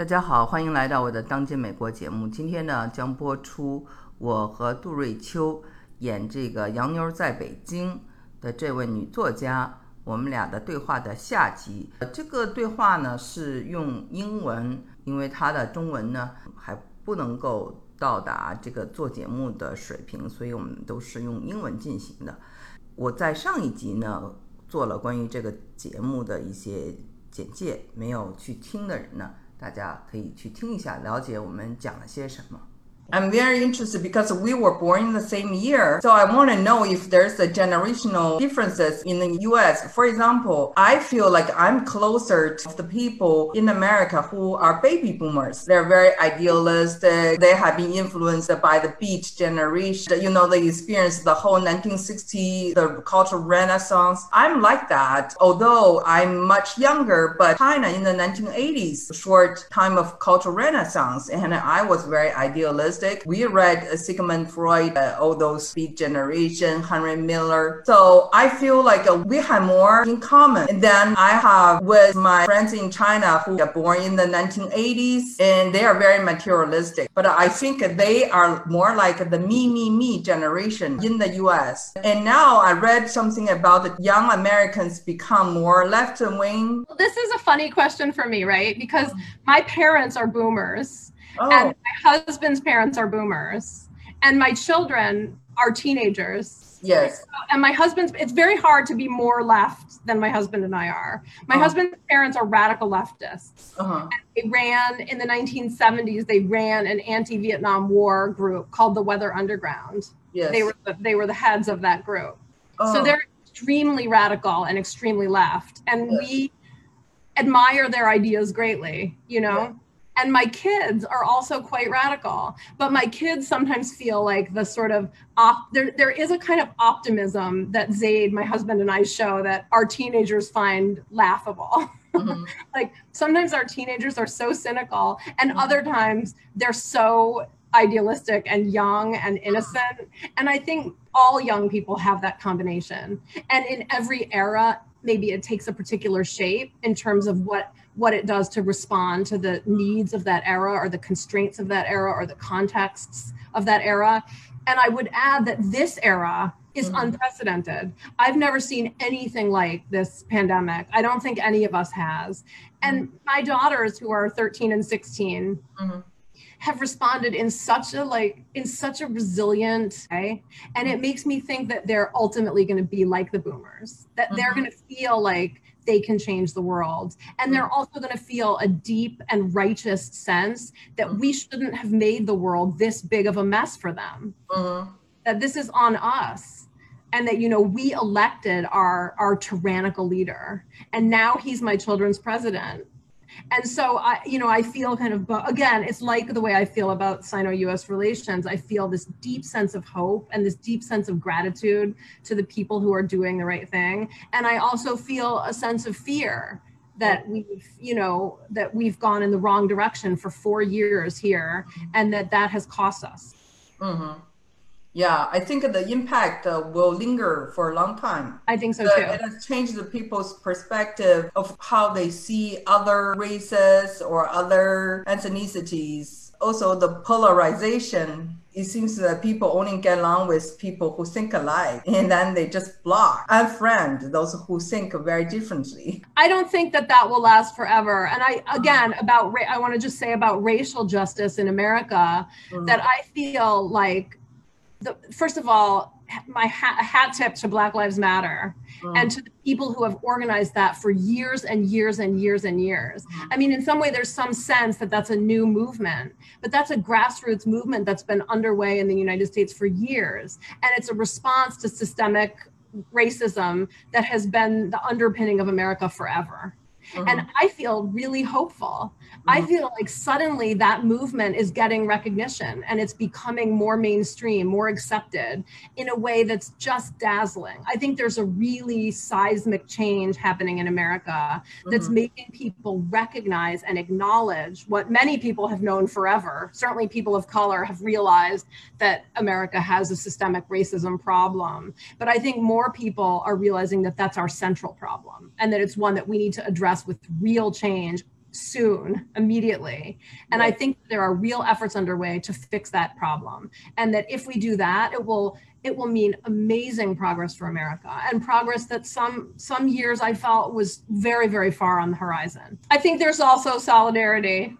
大家好，欢迎来到我的《当今美国》节目。今天呢，将播出我和杜瑞秋演这个《洋妞在北京》的这位女作家，我们俩的对话的下集。这个对话呢是用英文，因为她的中文呢还不能够到达这个做节目的水平，所以我们都是用英文进行的。我在上一集呢做了关于这个节目的一些简介，没有去听的人呢。大家可以去听一下，了解我们讲了些什么。I'm very interested because we were born in the same year. So I want to know if there's a generational differences in the US. For example, I feel like I'm closer to the people in America who are baby boomers. They're very idealistic. They have been influenced by the beat generation. You know, they experienced the whole 1960s, the cultural renaissance. I'm like that, although I'm much younger, but China in the 1980s, short time of cultural renaissance, and I was very idealistic we read uh, Sigmund Freud, uh, all those Beat Generation, Henry Miller. So I feel like uh, we have more in common than I have with my friends in China who are born in the 1980s and they are very materialistic. But I think they are more like the me, me, me generation in the US. And now I read something about the young Americans become more left wing. This is a funny question for me, right? Because my parents are boomers Oh. And my husband's parents are boomers. And my children are teenagers. Yes. And my husband's, it's very hard to be more left than my husband and I are. My uh-huh. husband's parents are radical leftists. Uh-huh. they ran in the 1970s, they ran an anti Vietnam War group called the Weather Underground. Yes. They were the, they were the heads of that group. Uh-huh. So they're extremely radical and extremely left. And yes. we admire their ideas greatly, you know? Yeah and my kids are also quite radical but my kids sometimes feel like the sort of op- there there is a kind of optimism that Zayd my husband and I show that our teenagers find laughable mm-hmm. like sometimes our teenagers are so cynical and mm-hmm. other times they're so idealistic and young and innocent and i think all young people have that combination and in every era maybe it takes a particular shape in terms of what what it does to respond to the needs of that era or the constraints of that era or the contexts of that era. And I would add that this era is mm-hmm. unprecedented. I've never seen anything like this pandemic. I don't think any of us has. And mm-hmm. my daughters, who are 13 and 16, mm-hmm. have responded in such a like in such a resilient way and it makes me think that they're ultimately going to be like the boomers that they're mm-hmm. going to feel like they can change the world. And they're mm. also going to feel a deep and righteous sense that we shouldn't have made the world this big of a mess for them. Mm-hmm. That this is on us. And that, you know, we elected our our tyrannical leader. And now he's my children's president and so I, you know, I feel kind of again, it's like the way I feel about Sino-U.S. relations. I feel this deep sense of hope and this deep sense of gratitude to the people who are doing the right thing, and I also feel a sense of fear that we've you know that we've gone in the wrong direction for four years here and that that has cost us mm-hmm. Yeah, I think the impact uh, will linger for a long time. I think so too. It has changed the people's perspective of how they see other races or other ethnicities. Also, the polarization. It seems that people only get along with people who think alike, and then they just block, and friend those who think very differently. I don't think that that will last forever. And I, again, about I want to just say about racial justice in America mm-hmm. that I feel like the, first of all, my hat, hat tip to Black Lives Matter mm. and to the people who have organized that for years and years and years and years. Mm. I mean, in some way, there's some sense that that's a new movement, but that's a grassroots movement that's been underway in the United States for years. And it's a response to systemic racism that has been the underpinning of America forever. Mm-hmm. And I feel really hopeful. Mm-hmm. I feel like suddenly that movement is getting recognition and it's becoming more mainstream, more accepted in a way that's just dazzling. I think there's a really seismic change happening in America that's mm-hmm. making people recognize and acknowledge what many people have known forever. Certainly, people of color have realized that America has a systemic racism problem. But I think more people are realizing that that's our central problem and that it's one that we need to address with real change soon, immediately. And I think there are real efforts underway to fix that problem. And that if we do that, it will it will mean amazing progress for America and progress that some some years I felt was very very far on the horizon. I think there's also solidarity.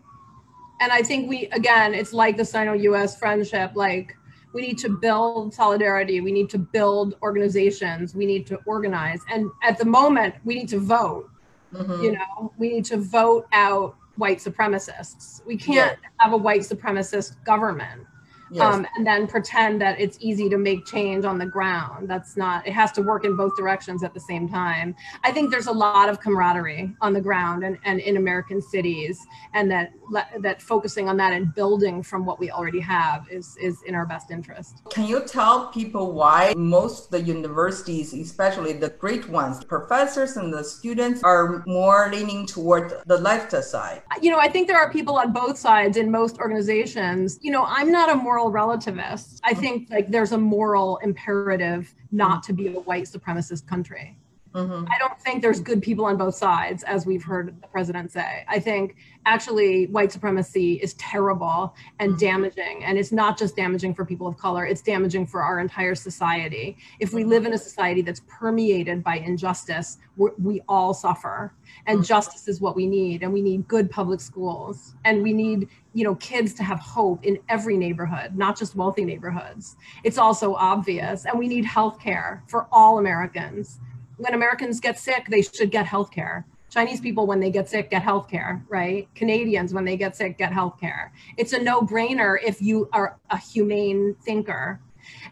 And I think we again it's like the Sino-US friendship like we need to build solidarity we need to build organizations we need to organize and at the moment we need to vote Mm-hmm. You know, we need to vote out white supremacists. We can't yeah. have a white supremacist government yes. um, and then pretend that it's easy to make change on the ground. That's not, it has to work in both directions at the same time. I think there's a lot of camaraderie on the ground and, and in American cities, and that that focusing on that and building from what we already have is, is in our best interest. Can you tell people why most of the universities, especially the great ones, professors and the students are more leaning toward the left side? You know, I think there are people on both sides in most organizations. You know, I'm not a moral moral relativist. I think like there's a moral imperative not to be a white supremacist country. Mm-hmm. I don't think there's good people on both sides, as we've heard the president say. I think actually white supremacy is terrible and mm-hmm. damaging. And it's not just damaging for people of color, it's damaging for our entire society. If we live in a society that's permeated by injustice, we all suffer. And mm-hmm. justice is what we need. And we need good public schools. And we need you know kids to have hope in every neighborhood not just wealthy neighborhoods it's also obvious and we need health care for all americans when Americans get sick, they should get health care. Chinese people, when they get sick, get health care, right? Canadians, when they get sick, get health care. It's a no brainer if you are a humane thinker.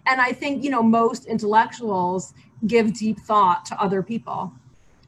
And I think, you know, most intellectuals give deep thought to other people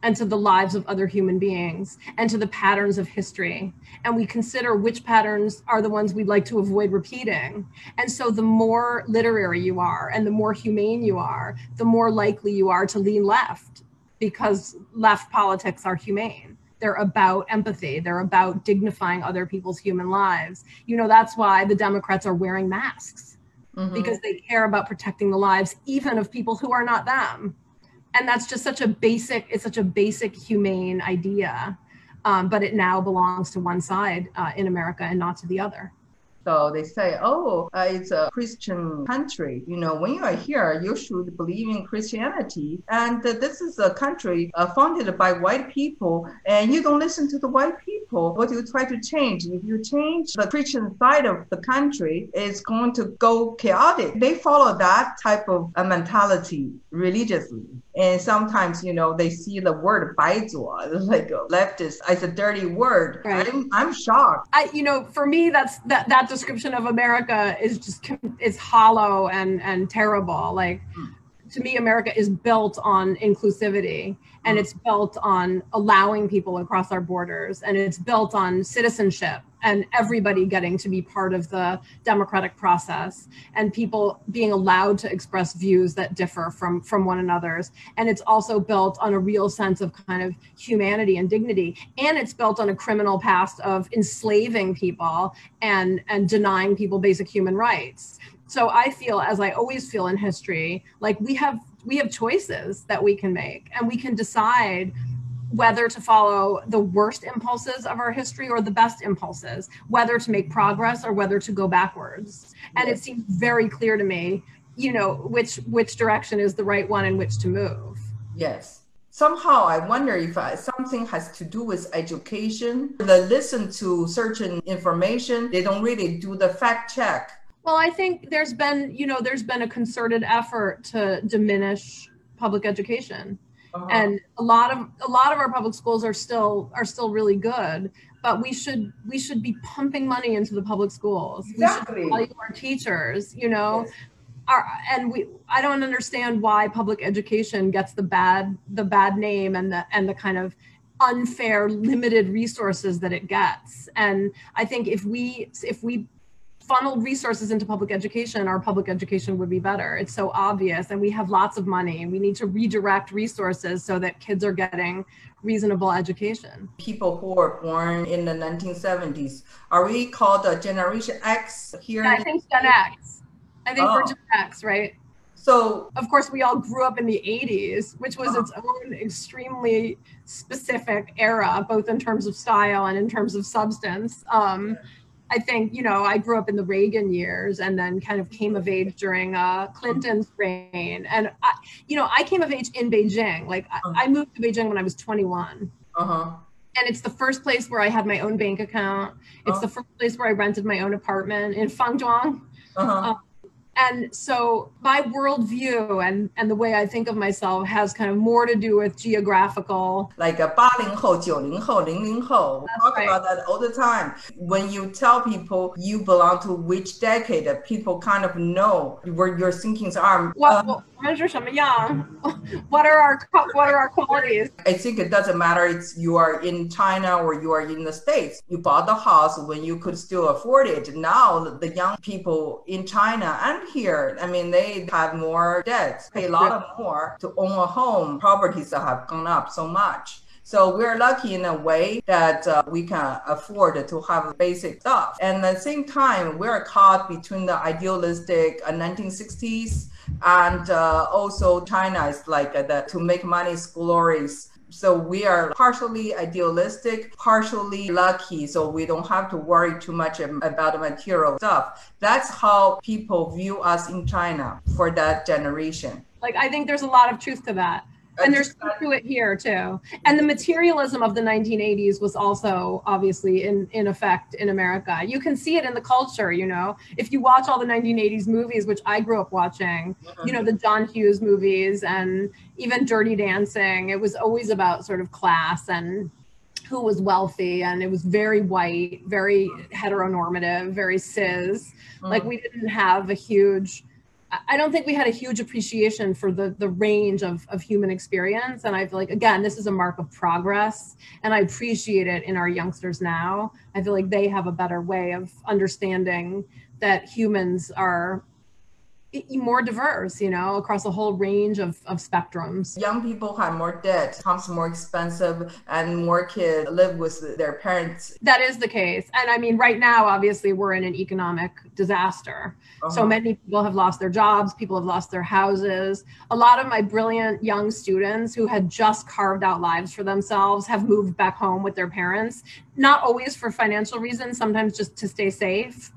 and to the lives of other human beings and to the patterns of history. And we consider which patterns are the ones we'd like to avoid repeating. And so the more literary you are and the more humane you are, the more likely you are to lean left because left politics are humane. They're about empathy. They're about dignifying other people's human lives. You know, that's why the Democrats are wearing masks mm-hmm. because they care about protecting the lives even of people who are not them and that's just such a basic it's such a basic humane idea um, but it now belongs to one side uh, in america and not to the other so they say, oh, uh, it's a Christian country. You know, when you are here, you should believe in Christianity. And uh, this is a country uh, founded by white people, and you don't listen to the white people. What you try to change? If you change the Christian side of the country, it's going to go chaotic. They follow that type of mentality religiously. And sometimes, you know, they see the word 白左, like leftist, as a dirty word. Right. I'm, I'm shocked. I, you know, for me, that's that that description of America is just is hollow and and terrible. Like. Hmm to me, America is built on inclusivity and it's built on allowing people across our borders and it's built on citizenship and everybody getting to be part of the democratic process and people being allowed to express views that differ from from one another's and it's also built on a real sense of kind of humanity and dignity. And it's built on a criminal past of enslaving people and and denying people basic human rights. So i feel as i always feel in history like we have we have choices that we can make and we can decide whether to follow the worst impulses of our history or the best impulses whether to make progress or whether to go backwards. And it seems very clear to me you know which which direction is the right one in which to move. Yes. Somehow i wonder if I, something has to do with education. They listen to certain information they don't really do the fact check. Well, I think there's been, you know, there's been a concerted effort to diminish public education. Uh-huh. And a lot of a lot of our public schools are still are still really good, but we should we should be pumping money into the public schools. Exactly. We should value our teachers, you know. Yes. Our, and we I don't understand why public education gets the bad the bad name and the and the kind of unfair limited resources that it gets and i think if we if we funneled resources into public education, our public education would be better. It's so obvious, and we have lots of money. We need to redirect resources so that kids are getting reasonable education. People who were born in the 1970s, are we called a Generation X here? Yeah, I think Gen X. I think oh. we're Gen X, right? So, of course, we all grew up in the 80s, which was uh-huh. its own extremely specific era, both in terms of style and in terms of substance. Um, I think, you know, I grew up in the Reagan years and then kind of came of age during uh, Clinton's reign. And, I, you know, I came of age in Beijing. Like, uh-huh. I, I moved to Beijing when I was 21. Uh-huh and it's the first place where I had my own bank account. It's uh-huh. the first place where I rented my own apartment in Fangzhuang. Uh-huh. Um, and so my worldview and and the way I think of myself has kind of more to do with geographical. Like a 八零后,九零后,零零后. Talk right. about that all the time. When you tell people you belong to which decade, people kind of know where your thinkings are. What, um, what are our what are our qualities? I think it doesn't matter. It's you are in China or you are in the States. You bought the house when you could still afford it. Now the young people in China and here, I mean, they have more debts, pay a lot of more to own a home. Properties have gone up so much. So we're lucky in a way that uh, we can afford to have basic stuff. And at the same time, we're caught between the idealistic uh, 1960s and uh, also China is like uh, the to make money is glorious so we are partially idealistic, partially lucky. So we don't have to worry too much about the material stuff. That's how people view us in China for that generation. Like, I think there's a lot of truth to that and there's to it here too. And the materialism of the 1980s was also obviously in in effect in America. You can see it in the culture. You know, if you watch all the 1980s movies, which I grew up watching, uh-huh. you know, the John Hughes movies and even Dirty Dancing, it was always about sort of class and who was wealthy and it was very white very uh-huh. heteronormative very cis like uh-huh. we didn't have a huge I don't think we had a huge appreciation for the the range of, of human experience. And I feel like again, this is a mark of progress. And I appreciate it in our youngsters now. I feel like they have a better way of understanding that humans are more diverse, you know, across a whole range of, of spectrums. Young people have more debt, homes more expensive, and more kids live with their parents. That is the case. And I mean, right now, obviously, we're in an economic disaster. Uh-huh. So many people have lost their jobs, people have lost their houses. A lot of my brilliant young students who had just carved out lives for themselves have moved back home with their parents, not always for financial reasons, sometimes just to stay safe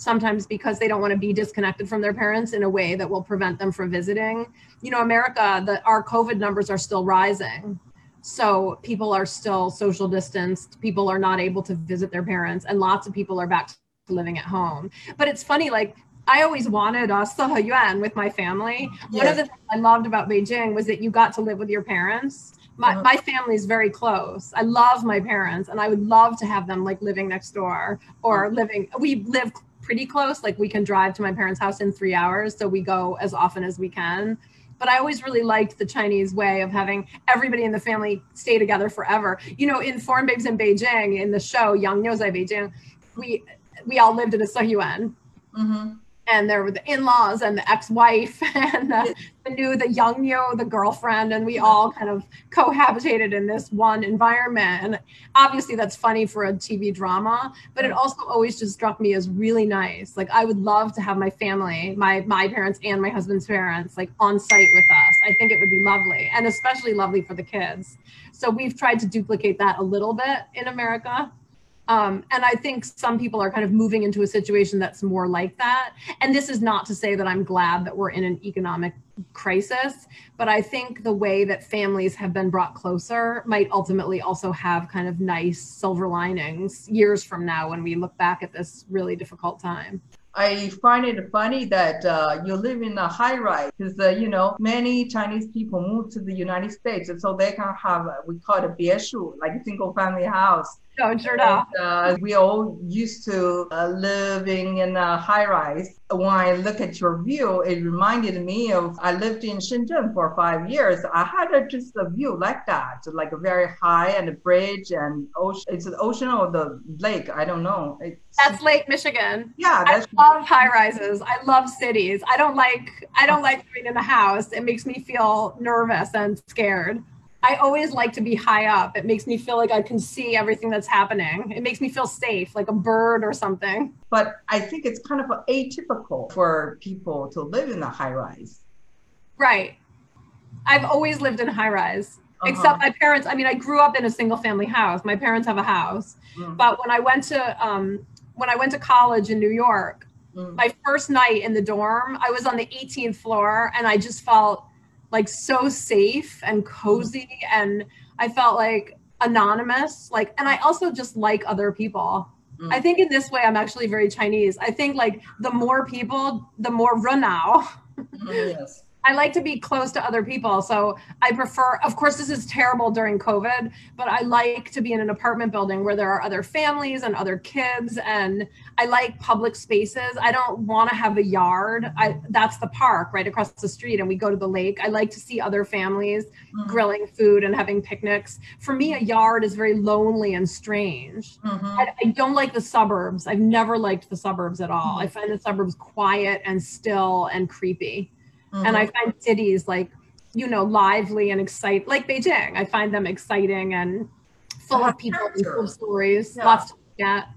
sometimes because they don't want to be disconnected from their parents in a way that will prevent them from visiting. You know, America, the, our COVID numbers are still rising. So people are still social distanced. People are not able to visit their parents, and lots of people are back to living at home. But it's funny, like I always wanted a Yuan with my family. Yes. One of the things I loved about Beijing was that you got to live with your parents. My, uh-huh. my family is very close. I love my parents, and I would love to have them like living next door or living. We live pretty close. Like we can drive to my parents' house in three hours. So we go as often as we can. But I always really liked the Chinese way of having everybody in the family stay together forever. You know, in Foreign Babes in Beijing, in the show Yang Niu Zai Beijing, we we all lived in a siheyuan. Mm-hmm and there were the in-laws and the ex-wife and the, the new the young yo the girlfriend and we all kind of cohabitated in this one environment. And obviously that's funny for a tv drama but it also always just struck me as really nice. Like i would love to have my family my my parents and my husband's parents like on site with us. I think it would be lovely and especially lovely for the kids. So we've tried to duplicate that a little bit in america um, and I think some people are kind of moving into a situation that's more like that. And this is not to say that I'm glad that we're in an economic crisis, but I think the way that families have been brought closer might ultimately also have kind of nice silver linings years from now when we look back at this really difficult time. I find it funny that uh, you live in a high rise because, uh, you know, many Chinese people move to the United States. And so they can have, a, we call it a bieshu, like a single family house. No, sure and, uh, we all used to uh, living in a high rise. When I look at your view, it reminded me of I lived in Shenzhen for five years. I had a, just a view like that, like a very high and a bridge and ocean. It's the ocean or the lake. I don't know. It's, that's Lake Michigan. Yeah, I love high rises. I love cities. I don't like I don't like living in a house. It makes me feel nervous and scared. I always like to be high up. It makes me feel like I can see everything that's happening. It makes me feel safe, like a bird or something. But I think it's kind of atypical for people to live in a high rise. Right. I've always lived in high rise. Uh-huh. Except my parents, I mean, I grew up in a single family house. My parents have a house. Mm. But when I went to um, when I went to college in New York, Mm. my first night in the dorm, I was on the 18th floor and I just felt like so safe and cozy and I felt like anonymous. Like and I also just like other people. Mm. I think in this way I'm actually very Chinese. I think like the more people, the more runao. Mm, yes. I like to be close to other people. So I prefer, of course, this is terrible during COVID, but I like to be in an apartment building where there are other families and other kids. And I like public spaces. I don't want to have a yard. I, that's the park right across the street, and we go to the lake. I like to see other families Mm. grilling food and having picnics. For me, a yard is very lonely and strange. Mhm. I, I don't like the suburbs. I've never liked the suburbs at all. I find the suburbs quiet and still and creepy and I mm-hmm. find cities like you know lively and exciting, like Beijing. I find them exciting and full of people and full of stories. Yeah. Lots to look at.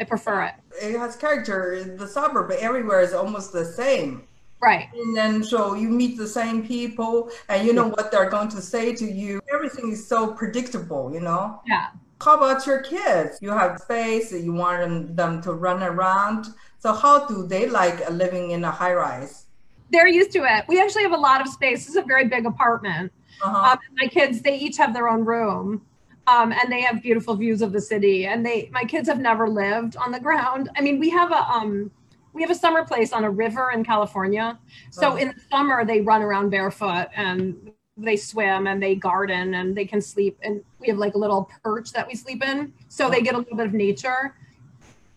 I prefer it. it has character. The suburb everywhere is almost the same. Right. And then so you meet the same people and you know what they're going to say to you. Everything is so predictable, you know? Yeah. How about your kids? You have space, you want them, them to run around. So how do they like living in a high rise? They're used to it. We actually have a lot of space. This is a very big apartment. Uh-huh. Um, my kids, they each have their own room. Um, and they have beautiful views of the city. And they, my kids have never lived on the ground. I mean, we have a, um, we have a summer place on a river in California. So Oh. in the summer, they run around barefoot and they swim and they garden and they can sleep. And we have like a little perch that we sleep in. So they get a little bit of nature.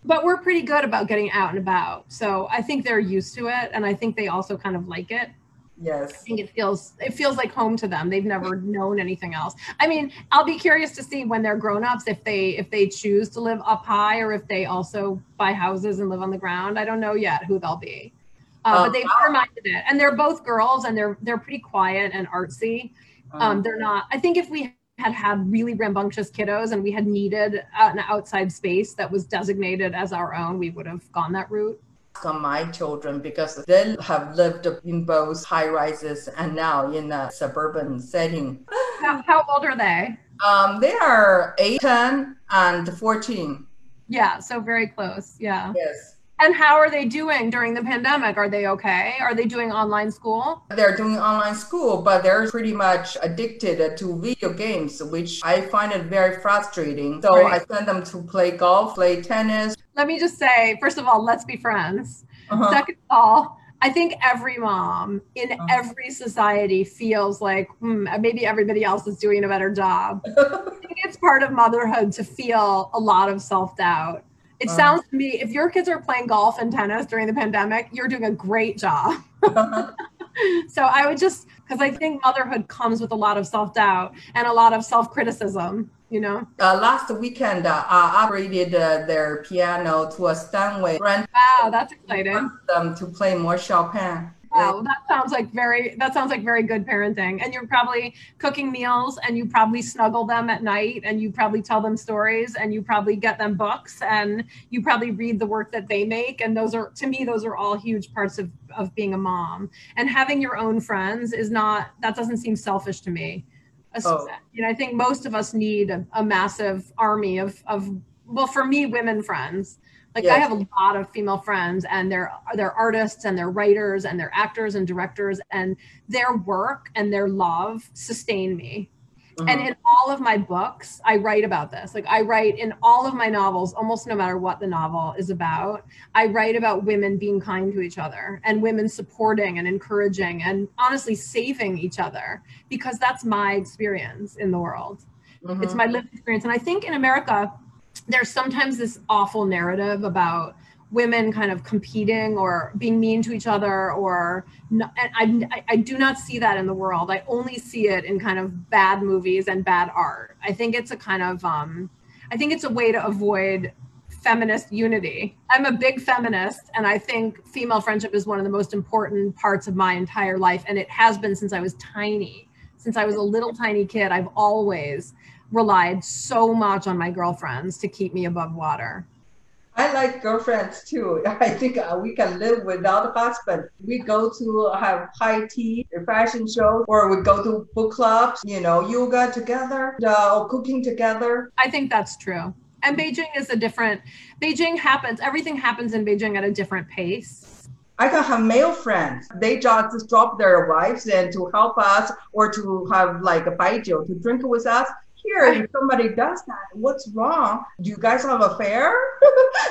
But we're pretty good about getting out and about. So I think they're used to it. And I think they also kind of like it. Yes, I think it feels it feels like home to them. They've never known anything else. I mean, I'll be curious to see when they're grown ups if they if they choose to live up high or if they also buy houses and live on the ground. I don't know yet who they'll be. Uh, but they've never minded it, and they're both girls, and they're they're pretty quiet and artsy. Um, they're not. I think if we had had really rambunctious kiddos and we had needed an outside space that was designated as our own, we would have gone that route. on my children because they have lived in both high rises and now in a suburban setting. How, how old are they? Um, they are 8, 10, and 14. Yeah, so very close. Yeah. Yes. And how are they doing during the pandemic? Are they okay? Are they doing online school? They're doing online school, but they're pretty much addicted to video games, which I find it very frustrating. So Right. I send them to play golf, play tennis. Let me just say, first of all, let's be friends. Uh-huh. Second of all, I think every mom in Uh-huh. every society feels like hmm, maybe everybody else is doing a better job. I think it's part of motherhood to feel a lot of self doubt. It Uh-huh. sounds to me, if your kids are playing golf and tennis during the pandemic, you're doing a great job. so I would just, because I think motherhood comes with a lot of self doubt and a lot of self criticism, you know? Uh, last weekend, uh, I upgraded uh, their piano to a Steinway. Wow, that's exciting. them to play more Chopin. Wow, that sounds like very that sounds like very good parenting. And you're probably cooking meals and you probably snuggle them at night and you probably tell them stories and you probably get them books and you probably read the work that they make. And those are to me, those are all huge parts of, of being a mom. And having your own friends is not that doesn't seem selfish to me. Oh. You know, I think most of us need a, a massive army of of well, for me, women friends. Like I have a lot of female friends and they're they're artists and they're writers and they're actors and directors and their work and their love sustain me. And Mhm. in all of my books, I write about this. Like I write in all of my novels, almost no matter what the novel is about, I write about women being kind to each other and women supporting and encouraging and honestly saving each other because that's my experience in the world Mhm. it's my lived experience and i think in america there's sometimes this awful narrative about women kind of competing or being mean to each other or no, and I, I do not see that in the world. I only see it in kind of bad movies and bad art. I think it's a kind of um i think it's a way to avoid feminist unity. I'm a big feminist and i think female friendship is one of the most important parts of my entire life and it has been since i was tiny. Since i was a little tiny kid i've always relied so much on my girlfriends to keep me above water. I like girlfriends too. I think uh, we can live without a husband. We go to have high tea, fashion shows, or we go to book clubs, you know, yoga together, uh, or cooking together. I think that's true. And Beijing is a different, Beijing happens, everything happens in Beijing at a different pace. I can have male friends. They just drop their wives and to help us or to have like a baijiu to drink with us here if somebody does that what's wrong do you guys have a fair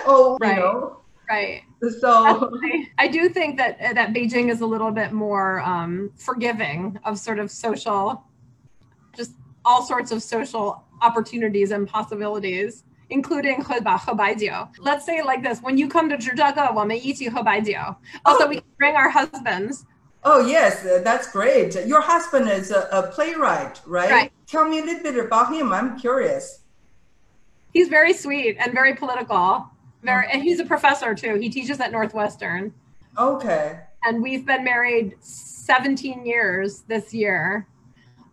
oh right. you know right so i do think that that beijing is a little bit more um, forgiving of sort of social just all sorts of social opportunities and possibilities including 喝吧喝白酒. Let's say it like this: When you come to 芝加哥，我们一起喝白酒. Also, oh. we can bring our husbands Oh, yes, uh, that's great. Your husband is a, a, playwright, right? Right. Tell me a little bit about him. I'm curious. He's very sweet and very political. Very, and he's a professor too. He teaches at Northwestern. Okay. And we've been married 17 years this year.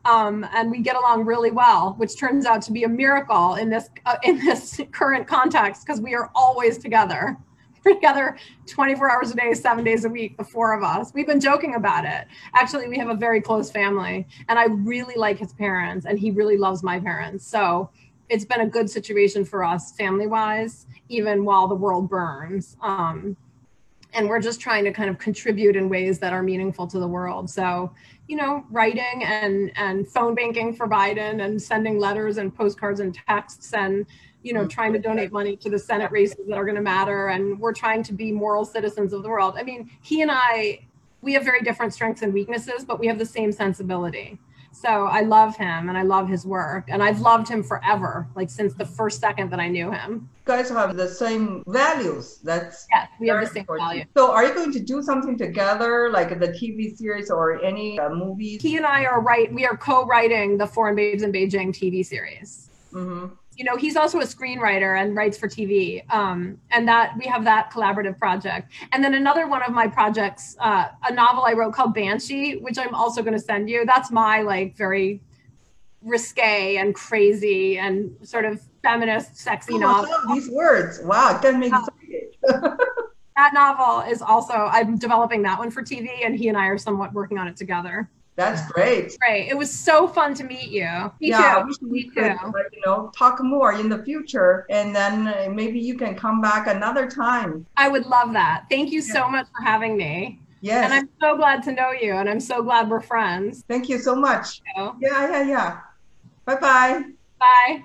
Um, and we get along really well, which turns out to be a miracle in this uh, in this current context because we are always together. together 24 hours a day, seven days a week, the four of us. We've been joking about it. Actually, we have a very close family, and I really like his parents, and he really loves my parents. So it's been a good situation for us family wise, even while the world burns. Um, and we're just trying to kind of contribute in ways that are meaningful to the world. So, you know, writing and and phone banking for Biden and sending letters and postcards and texts and you know, trying to donate money to the Senate races that are going to matter. And we're trying to be moral citizens of the world. I mean, he and I, we have very different strengths and weaknesses, but we have the same sensibility. So I love him and I love his work. And I've loved him forever, like since the first second that I knew him. You guys have the same values. That's yes, we have the same values. So are you going to do something together, like the TV series or any uh, movies? He and I are right. We are co-writing the Foreign Babes in Beijing TV series. Mm-hmm you know he's also a screenwriter and writes for tv um, and that we have that collaborative project. And then another one of my projects uh, a novel i wrote called banshee which i'm also going to send you that's my like very risque and crazy and sort of feminist sexy oh, novel. these words. Wow uh, excited. That novel is also i'm developing that one for tv and he and i are somewhat working on it together that's great. Great. It was so fun to meet you. Me yeah, too. I wish we Me could, too. you know, talk more in the future, and then uh, maybe you can come back another time. I would love that. Thank you so much for having me. Yes. And I'm so glad to know you, and I'm so glad we're friends. Thank you so much. Yeah, yeah, yeah. Bye-bye. Bye.